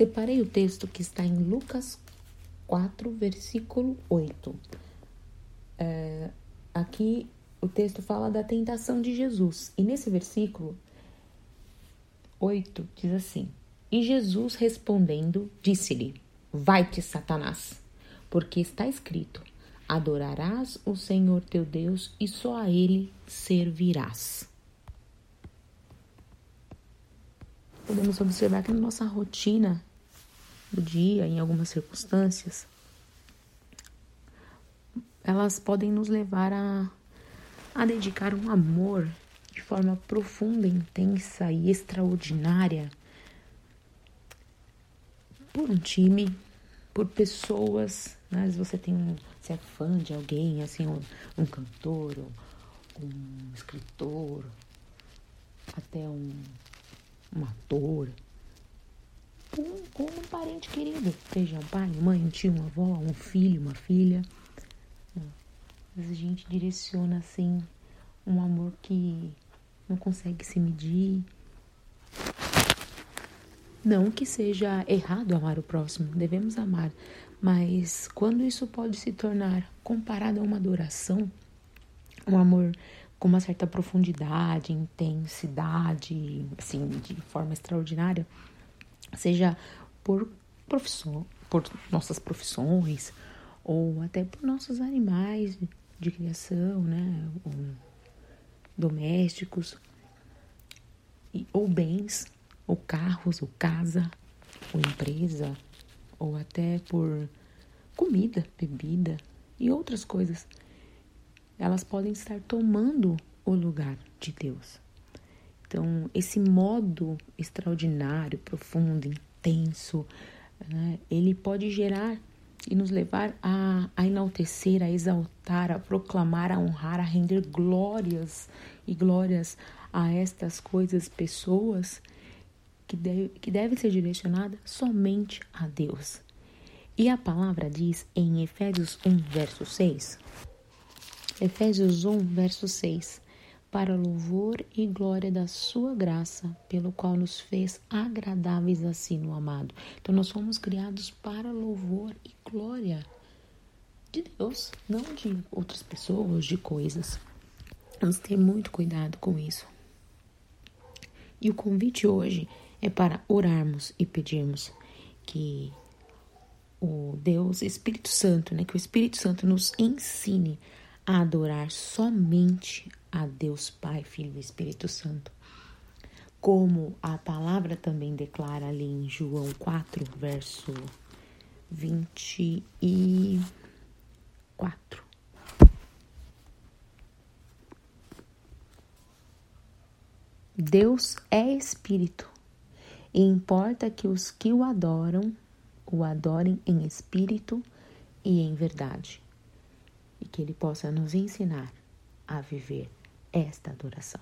Separei o texto que está em Lucas 4, versículo 8. É, aqui o texto fala da tentação de Jesus. E nesse versículo 8 diz assim: E Jesus respondendo, disse-lhe: Vai-te, Satanás, porque está escrito: Adorarás o Senhor teu Deus e só a ele servirás. Podemos observar que na nossa rotina do dia, em algumas circunstâncias, elas podem nos levar a, a dedicar um amor de forma profunda, intensa e extraordinária por um time, por pessoas. Né? Vezes você tem você é fã de alguém, assim, um, um cantor, um escritor, até um, um ator, com, um parente querido, seja um pai, mãe, um tio, uma avó, um filho, uma filha. A gente direciona assim um amor que não consegue se medir. Não que seja errado amar o próximo, devemos amar, mas quando isso pode se tornar comparado a uma adoração, um amor com uma certa profundidade, intensidade, assim, de forma extraordinária, seja por profissão, por nossas profissões ou até por nossos animais de criação, né, ou domésticos, ou bens, ou carros, ou casa, ou empresa, ou até por comida, bebida e outras coisas. Elas podem estar tomando o lugar de Deus. Então, esse modo extraordinário, profundo, intenso, né, ele pode gerar e nos levar a, a enaltecer, a exaltar, a proclamar, a honrar, a render glórias e glórias a estas coisas, pessoas que, deve, que devem ser direcionadas somente a Deus. E a palavra diz em Efésios 1, verso 6. Efésios 1, verso 6 para louvor e glória da sua graça, pelo qual nos fez agradáveis assim no amado. Então nós fomos criados para louvor e glória de Deus, não de outras pessoas, de coisas. Vamos ter muito cuidado com isso. E o convite hoje é para orarmos e pedirmos que o Deus Espírito Santo, né, que o Espírito Santo nos ensine a adorar somente a Deus Pai, Filho e Espírito Santo. Como a palavra também declara ali em João 4, verso 24. Deus é Espírito, e importa que os que o adoram o adorem em espírito e em verdade, e que Ele possa nos ensinar a viver esta adoração.